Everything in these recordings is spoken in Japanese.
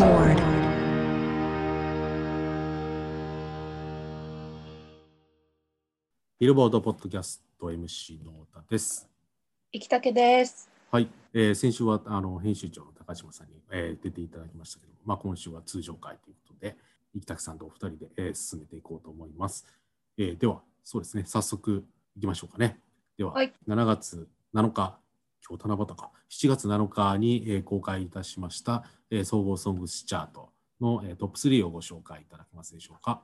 aboard. ビルボードポッドキャスト MC の太田です。生きたけです。はい、えー先週はあの編集長の高島さんに、えー出ていただきましたけど、まあ、今週は通常会ということで、生田さんとお二人で、えー進めていこうと思います。えーでは、そうですね、早速いきましょうかね。では、はい7月7日、今日七夕か、7月7日に、えー公開いたしました、えー総合ソングスチャートの、えートップ3をご紹介いただけますでしょうか。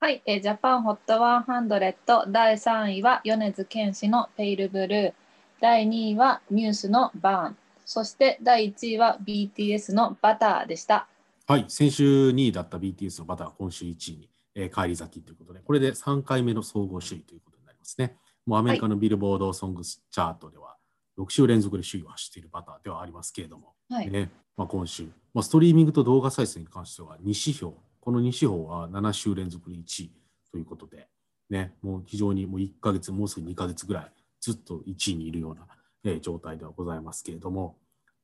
はい、えージャパンホット100第3位は米津玄師のペイルブルー、第2位はニュースのバーン、そして第1位は BTS のバターでした。はい、先週2位だった BTS のバター、今週1位に、えー返り咲きということで、これで3回目の総合首位ということになりますね。もうアメリカのビルボードソングスチャートでは、6週連続で首位を走っているバターではありますけれども、はい、ね。まあ、今週、まあ、ストリーミングと動画再生に関しては2指標、この2指標は7週連続で1位ということで、ね、もう非常にもう1ヶ月、もうすぐ2ヶ月ぐらいずっと1位にいるような、えー状態ではございますけれども、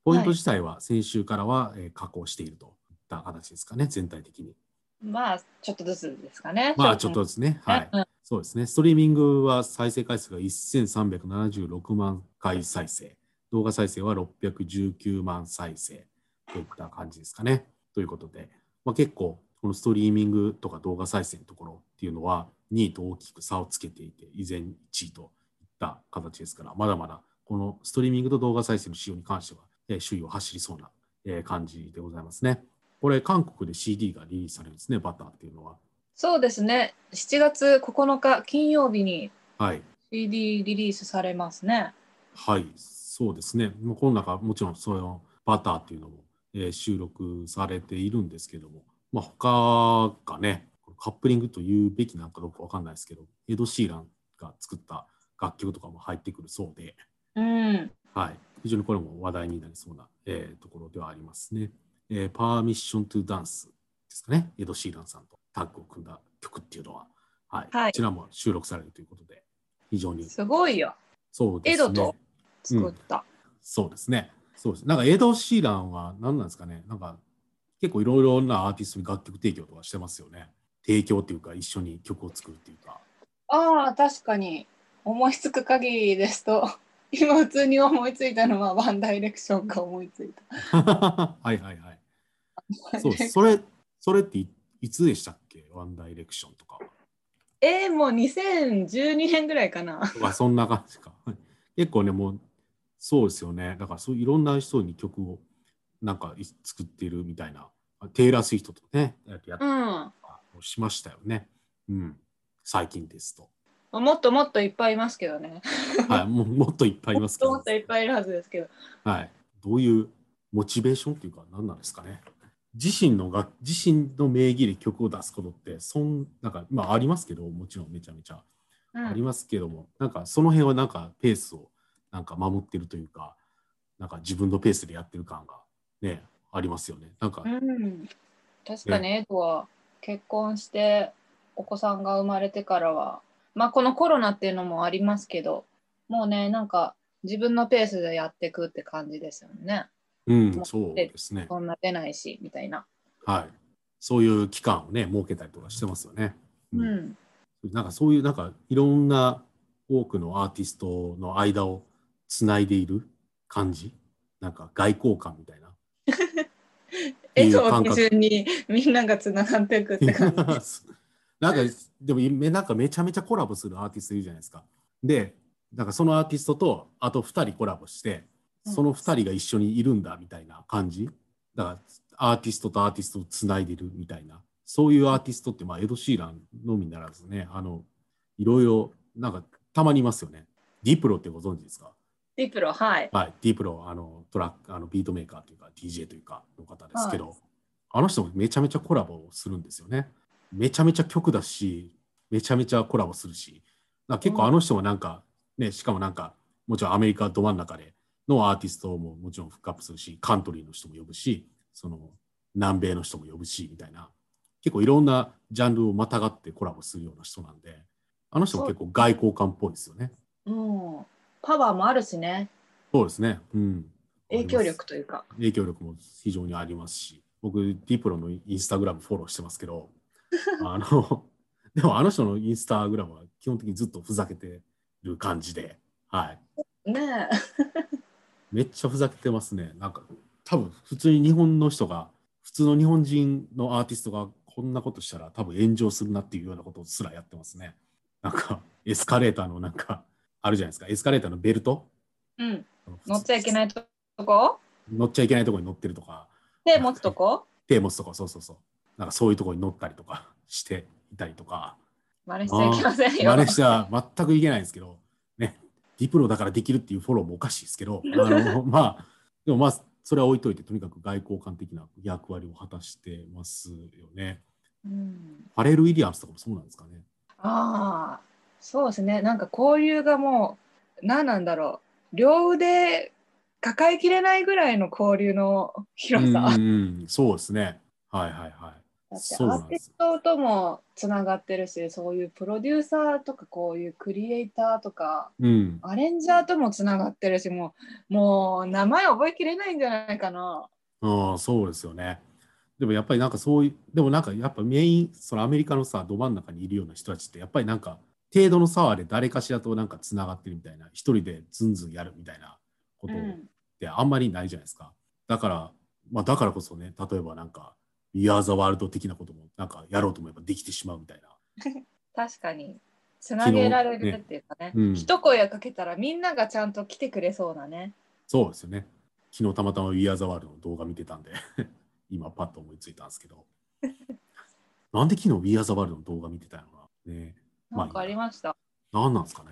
ポイント自体は先週からは、えー下降しているといった形ですかね、全体的に。まあ、ちょっとずつですかね。まあちょっとですね、はい。うん。そうですね。ストリーミングは再生回数が1376万回再生、動画再生は619万再生といった感じですかね。ということで、まあ、結構このストリーミングとか動画再生のところっていうのは2位と大きく差をつけていて、依然1位といった形ですから、まだまだこのストリーミングと動画再生の仕様に関しては、え位を走りそうな、えー感じでございますね。これ、韓国で CD がリリースされるんですね、バターっていうのは。そうですね、7月9日金曜日にはい。CD リリースされますね。はい、そうですね。もうこの中、もちろんそのバターっていうのも、えー収録されているんですけども、まあ、他がね、カップリングと言うべきなんかどうかわかんないですけど、エド・シーランが作った楽曲とかも入ってくるそうで、うん、はい、非常にこれも話題になりそうな、えーところではありますね。えー、パーミッション・トゥ・ダンスですかね、エド・シーランさんとタッグを組んだ曲っていうのは、はい、はい。こちらも収録されるということで、非常に。すごいよ、そうですね。エドと？作った。そうですね。そうです。なんかエド・シーランは何なんですかね。なんか結構いろいろなアーティストに楽曲提供とかしてますよね。提供っていうか一緒に曲を作るっていうか。ああ、確かに思いつく限りですと、今普通に思いついたのはワンダイレクションが思いついた。はいはいはい。そうです。それ、それっていいつでしたっけ？ワンダイレクションとかは。えー、もう2012年ぐらいかな。とかそんな感じか。結構ね、もうそうですよね。だからそういろんな人に曲をなんかい作ってるみたいな。テイラー・スウィフトとね、やってうん。もしましたよね。うん。最近ですと。もっともっといっぱいいますけどね。はい、もうもっといっぱいいますけど、もっといっぱいいるはずですけど。はい、どういうモチベーションっていうか何なんですかね。自身のが自身の名義で曲を出すことってそんなんかまあありますけどもちろんめちゃめちゃうんありますけども、なんかその辺はなんかペースをなんか守ってるというかなんか自分のペースでやってる感がねありますよね。なんか、うん、確かにエドは結婚してお子さんが生まれてからは、まあこのコロナっていうのもありますけど、もうね、なんか自分のペースでやっていくって感じですよね。うんそうですね。そんな出ないし、みたいな。はい。そういう期間をね設けたりとかしてますよね。うん。なんかそういうなんかいろんな多くのアーティストの間をつないでいる感じ？なんか外交官みたいな？エドを基準にみんながつながっていくって感じ。なんかでもめなんかめちゃめちゃコラボするアーティストいるじゃないですか。でなんかそのアーティストとあと2人コラボしてその2人が一緒にいるんだみたいな感じ？だからアーティストとアーティストをつないでるみたいなそういうアーティストってまあエド・シーランのみならずねあのいろいろなんかたまにいますよね。 Diplo ってご存知ですか？ Diplo、はい。はい、 Diplo あのトラックあのビートメーカーというか DJ というかの方ですけど、はいあの人もめちゃめちゃコラボをするんですよね。めちゃめちゃ曲出し、めちゃめちゃコラボするし、結構あの人もなんか、ね、しかもなんか、もちろんアメリカど真ん中でのアーティストももちろんフックアップするし、カントリーの人も呼ぶし、その南米の人も呼ぶし、みたいな、結構いろんなジャンルをまたがってコラボするような人なんで、あの人も結構外交官っぽいですよね。うん。パワーもあるしね。そうですね。うん。影響力というか。影響力も非常にありますし、僕、ディプロのインスタグラムフォローしてますけど、あの、でもあの人のインスタグラムは基本的にずっとふざけてる感じで、はい。ね めっちゃふざけてますね。なんか、多分普通に日本の人が、普通の日本人のアーティストがこんなことしたら多分炎上するなっていうようなことすらやってますね。なんか、エスカレーターのなんか、あるじゃないですか。エスカレーターのベルト。うん。乗っちゃいけないとこ？乗っちゃいけないところに乗ってるとか、手持つとこ？手持つとか、そうそうそう。なんかそういうところに乗ったりとか していたりとか、真似しちゃいけませんよ。真似しては全くいけないんですけど、ね、ディプロだからできるっていうフォローもおかしいですけど、あのまあ、でもまあ、それは置いといて、とにかく外交官的な役割を果たしてますよね。うん、ファレル・ウィリアムスとかもそうなんですかね。ああ、そうですね。なんか交流がもう、何なんだろう。両腕抱えきれないぐらいの交流の広さ。うんそうですね。はいはいはい。だってアーティストともつながってるし、そういうプロデューサーとかこういうクリエイターとかうん、アレンジャーともつながってるし、もうもう名前覚えきれないんじゃないかな。ああそうですよね。でもやっぱりなんかそういう、でもなんかやっぱメイン、そのアメリカのさ、ど真ん中にいるような人たちって、やっぱりなんか程度の差はで誰かしらとなんかつながってるみたいな、一人でズンズンやるみたいなことっうん、てあんまりないじゃないですか。だから、まあだからこそね、例えばなんか、We Are the World 的なこともなんかやろうと思えばできてしまうみたいな。確かに。つなげられるっていうかね。うん一声かけたらみんながちゃんと来てくれそうなね。そうですよね。昨日たまたま We Are the World の動画見てたんで、今パッと思いついたんですけど。なんで昨日 We Are the World の動画見てたのかな。かありました？なんなんですかね。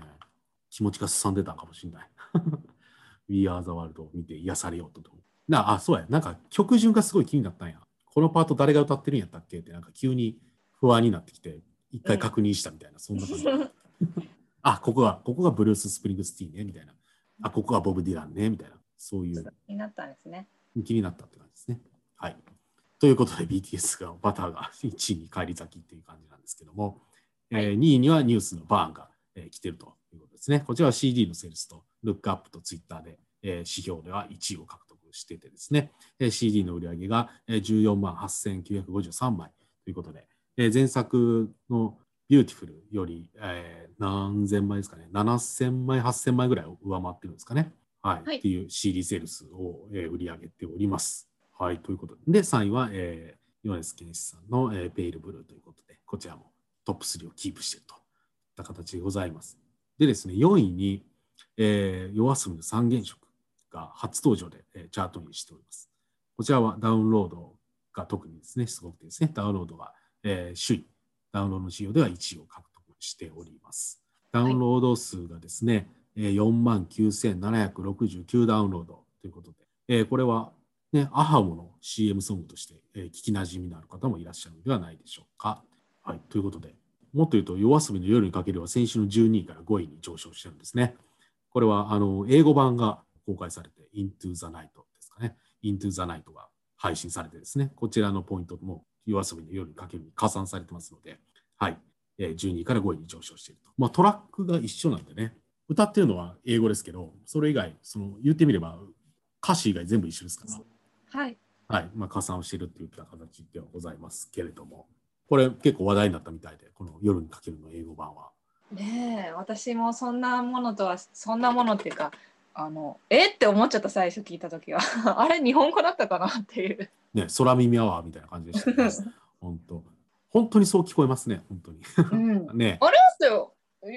気持ちがすさんでたんかもしれない。We Are the World を見て癒されようと。なあ、そうや。なんか曲順がすごい気になったんや。このパート誰が歌ってるんやったっけ？って、なんか急に不安になってきて、一回確認したみたいな、そんな感じ。あ、ここが、ここがブルース・スプリングスティーンね、みたいな。あ、ここがボブ・ディランね、みたいな。そういうになったんですね。気になったって感じですね。はい。ということで BTS が Butter が 1位に返り咲きっていう感じなんですけども、えー2位にはニュースの BURN が、えー来てるということですね。こちらは CD のセールスと look up とツイッターで、えー指標では1位を獲得しててですね、えー CD の売り上げがえー14万8953枚ということで、えー前作の Beautiful より、えー何千枚ですかね、7000枚、8000枚ぐらいを上回ってるんですかね。はい。はいっていう CD セールスを、えー売り上げております。はい。ということで、で3位は、えー、米津玄師さんの、えー Pale Blue ということで、こちらもトップ3をキープしているといった形でございます。でですね、4位に、えー、夜遊びの三原色が初登場で、えーチャートにしております。こちらはダウンロードが特にですね、すごくてですね、ダウンロードが、えー首位、ダウンロードの仕様では1位を獲得しております。ダウンロード数がですね、えー4万9769ダウンロードということで、えーこれは、ね、アハモの CM ソングとして、えー聞きなじみのある方もいらっしゃるのではないでしょうか。はい、ということで、もっと言うと、夜遊びの夜にかけるは先週の12位から5位に上昇してるんですね。これはあの英語版が公開されて、Into the Night ですかね。Into the Night が配信されてですね、こちらのポイントも夜遊びの夜にかけるに加算されてますので、はい、えー12位から5位に上昇していると。まあ、トラックが一緒なんでね、歌ってるのは英語ですけど、それ以外、その言ってみれば歌詞以外全部一緒ですから、はい。はい、まあ、加算をしているといった形ではございますけれども、これ結構話題になったみたいで、この夜にかけるの英語版は。ねえ、私もそんなものとは、そんなものっていうか、あの、えって思っちゃった最初聞いたときは、あれ日本語だったかなっていう。ね、空耳アワーみたいな感じでしたね。本当。本当にそう聞こえますね、本当に。うん。ね、あれですよ。えー、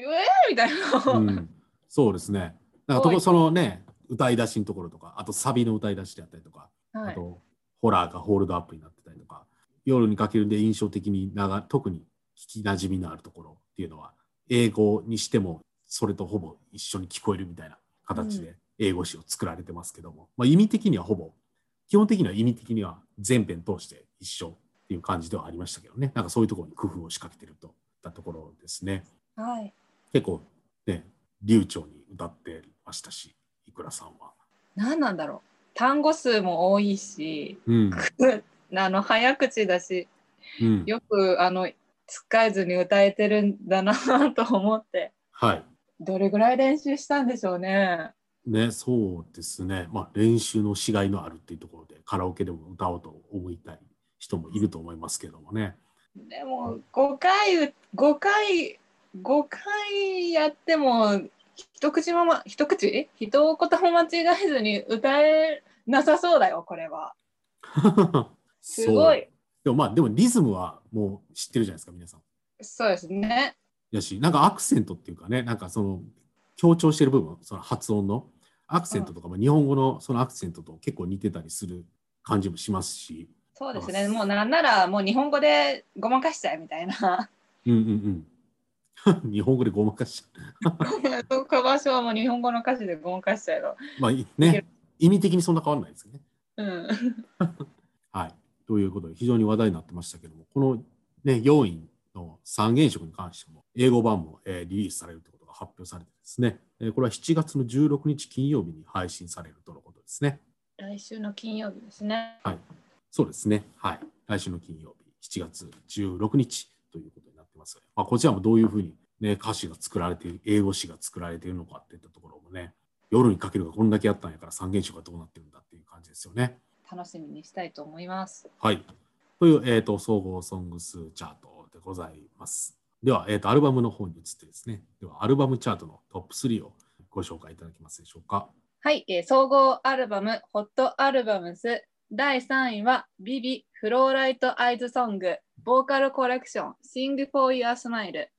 みたいな。うん、そうですね。なんかとそのね、歌い出しのところとか、あとサビの歌い出しであったりとか、はい。あとホラーがホールドアップになって夜にかけるで印象的に長特に聞きなじみのあるところっていうのは、英語にしてもそれとほぼ一緒に聞こえるみたいな形うで英語詞を作られてますけども、まあ、意味的にはほぼ、基本的には意味的には全編通して一緒っていう感じではありましたけどね、なんかそういうところに工夫を仕掛けてるといったところですね。はい。結構ね、流暢に歌ってましたし、いくらさんは。何なんだろう。単語数も多いし、うん。あの早口だし、うん、よくあの使えずに歌えてるんだなと思って、はい。どれぐらい練習したんでしょうね。ね、そうですね。まあ、練習のしがいのあるっていうところで、カラオケでも歌おうと思いたい人もいると思いますけどもね。でも5回5回5回やっても一口も、ま、一口？一言も間違えずに歌えなさそうだよこれは。すごい。でもまあでもリズムはもう知ってるじゃないですか皆さん。そうですね。やしなんかアクセントっていうかねなんかその強調してる部分その発音のアクセントとかも日本語のそのアクセントと結構似てたりする感じもしますし。そうですね。もうなんならもう日本語でごまかしちゃうみたいな。うんうんうん。日本語でごまかしちゃう。カバーショーも日本語の歌詞でごまかしちゃうよ。まあね、意味的にそんな変わらないですよね。うん。はい。ということで非常に話題になってましたけども、このね、4位の三原色に関しても英語版も、えー、リリースされるということが発表されてですね、えー、これは7月の16日金曜日に配信されるとのことですね。来週の金曜日ですね。はい。そうですね。はい。来週の金曜日、7月16日ということになってます。まあ、こちらもどういうふうに、ね、歌詞が作られている、英語詞が作られているのかっていったところもね、夜にかけるがこんだけあったんやから三原色がどうなってるんだっていう感じですよね。楽しみにしたいと思います。はい。という、えーと、総合ソングスチャートでございます。では、えーと、アルバムの方に移ってですね、ではアルバムチャートのトップ3をご紹介いただけますでしょうか。はい、えー、総合アルバム、ホットアルバムス第3位はビビフローライトアイズソングボーカルコレクション Sing for Your Smile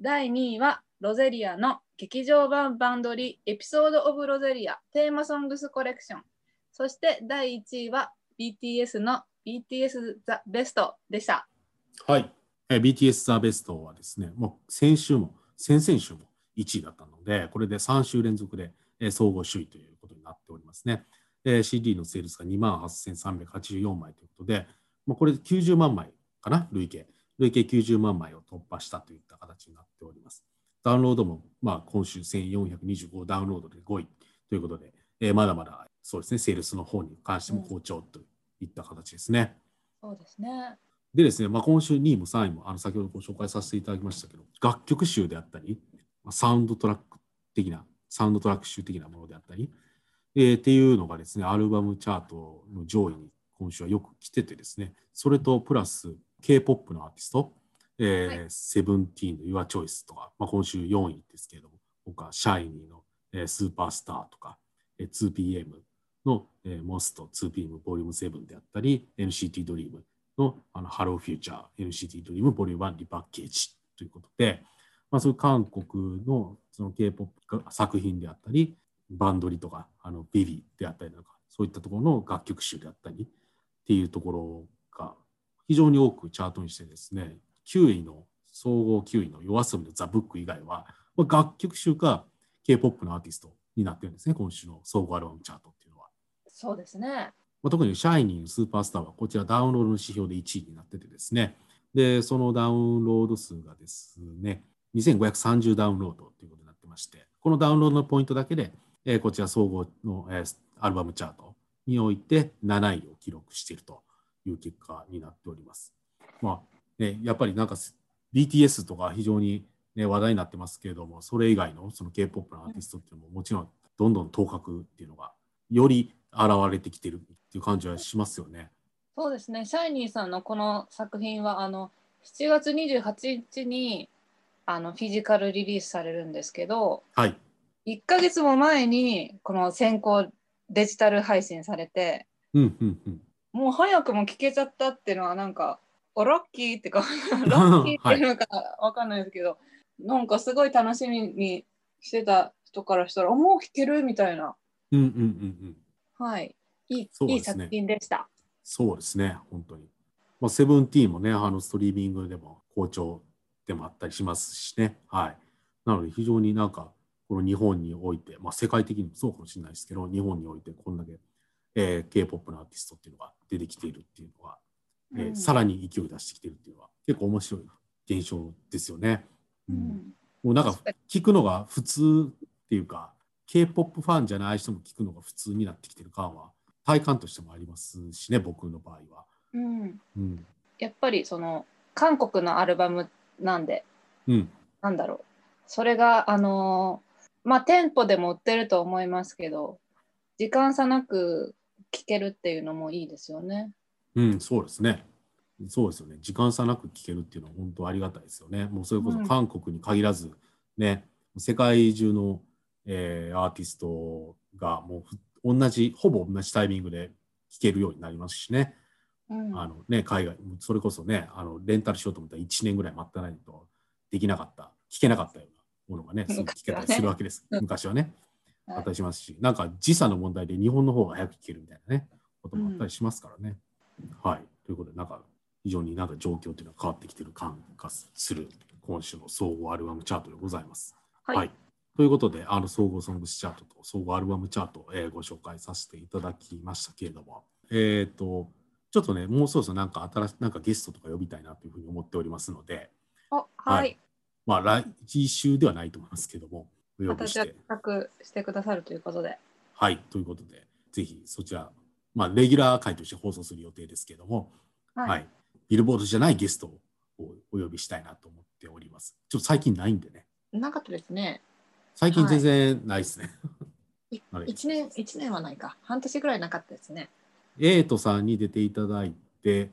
第2位はロゼリアの劇場版バンドリーエピソードオブロゼリアテーマソングスコレクションそして第1位は BTS の BTS The Best でしたはい、え BTS The Best はですねもう先週も先々週も1位だったのでこれで3週連続で総合首位ということになっておりますね。えー、CD のセールスが2万8384枚ということで、まあ、これで90万枚かな、累計。累計90万枚を突破したといった形になっております。ダウンロードも、まあ、今週1425ダウンロードで5位ということで、えー、まだまだそうですね、セールスの方に関しても好調といった形ですね。そうですね。でですね、まあ、今週2位も3位もあの先ほどご紹介させていただきましたけど、楽曲集であったり、サウンドトラック的な、サウンドトラック集的なものであったり、えー、っていうのがですね、アルバムチャートの上位に今週はよく来ててですね、それとプラス K-POP のアーティスト、えー SEVENTEEN の Your Choice とか、まあ、今週4位ですけれども、他、 SHINee の、えー、 Superstar とか、えー、2PM の、えー、モスト 2PM ボリューム7であったり、NCT DREAM のあの Hello Future NCT DREAM volume 1 repackageということで、まあ、そういう韓国のその K-POP 作品であったり、バンドリとか、あのビビであったりとか、そういったところの楽曲集であったりっていうところが非常に多くチャートにしてですね、9位の、総合9位の yoasobi のザ・ブック以外は、楽曲集か K-POP のアーティストになってるんですね、今週の総合アルバムチャート。そうですね。まあ、特にシャイニーのスーパースターはこちらダウンロードの指標で1位になっててですね、で、そのダウンロード数がですね、2530ダウンロードということになってまして、このダウンロードのポイントだけでえー、こちら総合の、えー、アルバムチャートにおいて7位を記録しているという結果になっております。まあね、やっぱりなんか BTS とか非常に、ね、話題になってますけれども、それ以外のその K-POP のアーティストっていうのももちろんどんどん頭角っていうのがより現れてきてるっていう感じはしますよね。そうですね、シャイニーさんのこの作品はあの7月28日にあのフィジカルリリースされるんですけど、はい、1ヶ月も前にこの先行デジタル配信されて、うんうんうん、もう早くも聞けちゃったっていうのはなんかおラッキーってか ラッキーっていうのかわかんないですけど、はい、なんかすごい楽しみにしてた人からしたらもう聞けるみたいな、うんうんうんうん、はい。いいね、いい作品でした。そうですね。本当に、まあ、セブンティーンもねあのストリーミングでも好調でもあったりしますしね。はい。なので非常になんかこの日本において、まあ、世界的にもそうかもしれないですけど、日本においてこんだけ、えー、K-POP のアーティストっていうのが出てきているっていうのは、えー、うん、さらに勢い出してきているっていうのは結構面白い現象ですよね。うん、うん、もうなんか聞くのが普通っていうか、K-POP ファンじゃない人も聞くのが普通になってきてる感は体感としてもありますしね、僕の場合は。うん、うん、やっぱりその韓国のアルバムなんで、うん、なんだろう。それがあのまあ店舗でも売ってると思いますけど時間差なく聞けるっていうのもいいですよね。うん、そうですね。そうですよね。時間差なく聞けるっていうのは本当ありがたいですよね。もうそれこそうん韓国に限らず、ね、世界中の、えーアーティストがもうふ同じ、ほぼ同じタイミングで聞けるようになりますしね。うんあのね、海外、それこそね、あのレンタルしようと思ったら1年ぐらい待ってないとできなかった、聞けなかったようなものがね、すぐ聞けたりするわけです。うん昔はね。はいあったりしますし、なんか時差の問題で日本の方が早く聞けるみたいなね、こともあったりしますからね。はい。ということで、なんか非常になんか状況っていうのは変わってきてる感がする今週の総合アルバムチャートでございます。はいということで、あの総合ソングスチャートと総合アルバムチャートを、えーご紹介させていただきましたけれども、えっ、と、ちょっとね、もうそろそろなんか新しい、なんかゲストとか呼びたいなというふうに思っておりますので、おははいい。まあ来週ではないと思いますけども、お呼びして、企画してくださるということで。はい、ということで、ぜひそちら、まあ、レギュラー回として放送する予定ですけども、はい、ビルボードじゃないゲストをお呼びしたいなと思っております。ちょっと最近ないんでね、なかったですね。最近全然ないですね。い あれ一年、一年はないか。半年ぐらいなかったですね。エイトさんに出ていただいて、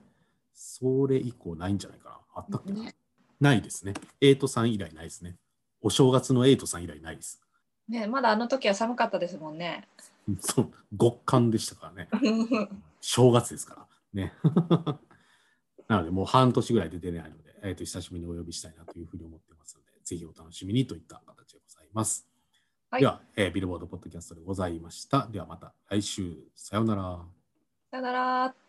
それ以降ないんじゃないかな。あったっけな、ねないですね。エイトさん以来ないですね。お正月のエイトさん以来ないです。ね、まだあの時は寒かったですもんね。うんそう、極寒でしたからね。正月ですからね。なので、もう半年ぐらい出てないので、えー、と久しぶりにお呼びしたいなというふうに思ってますので、ぜひお楽しみにといった形でます。はいでは、えービルボードポッドキャストでございました。ではまた来週、さようなら。さよなら。